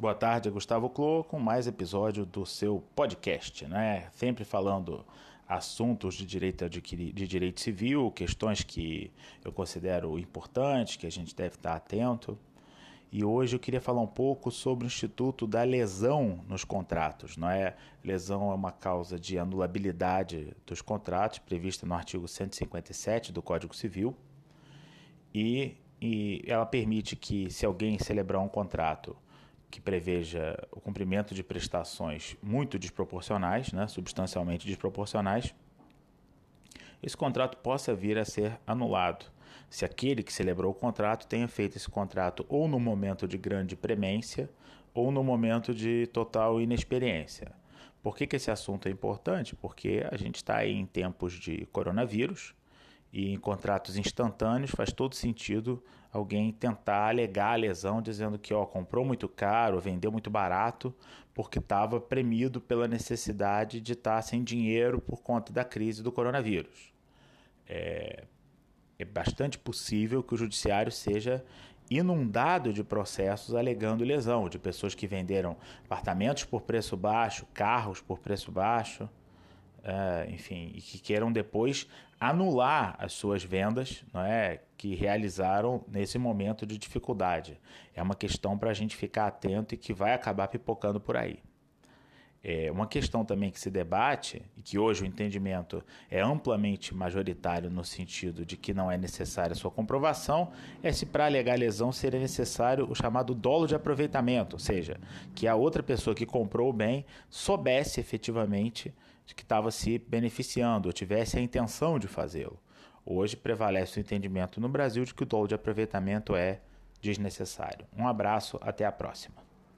Boa tarde, Gustavo Clô, com mais episódio do seu podcast, né? Sempre falando assuntos de direito, de direito civil, questões que eu considero importantes, que a gente deve estar atento. E hoje eu queria falar um pouco sobre o Instituto da lesão nos contratos. Não é? Lesão é uma causa de anulabilidade dos contratos, prevista no artigo 157 do Código Civil. E, e ela permite que, se alguém celebrar um contrato que preveja o cumprimento de prestações muito desproporcionais, né, substancialmente desproporcionais, esse contrato possa vir a ser anulado. Se aquele que celebrou o contrato tenha feito esse contrato ou no momento de grande premência ou no momento de total inexperiência. Por que, que esse assunto é importante? Porque a gente está em tempos de coronavírus, e em contratos instantâneos faz todo sentido alguém tentar alegar a lesão dizendo que ó, comprou muito caro, vendeu muito barato, porque estava premido pela necessidade de estar tá sem dinheiro por conta da crise do coronavírus. É, é bastante possível que o judiciário seja inundado de processos alegando lesão, de pessoas que venderam apartamentos por preço baixo, carros por preço baixo uh, enfim, e que queiram depois anular as suas vendas não é, que realizaram nesse momento de dificuldade. É uma questão para a gente ficar atento e que vai acabar pipocando por aí. É uma questão também que se debate, e que hoje o entendimento é amplamente majoritário no sentido de que não é necessária sua comprovação, é se para alegar lesão seria necessário o chamado dolo de aproveitamento, ou seja, que a outra pessoa que comprou o bem soubesse efetivamente de que estava se beneficiando ou tivesse a intenção de fazê-lo. Hoje prevalece o entendimento no Brasil de que o dolo de aproveitamento é desnecessário. Um abraço, até a próxima.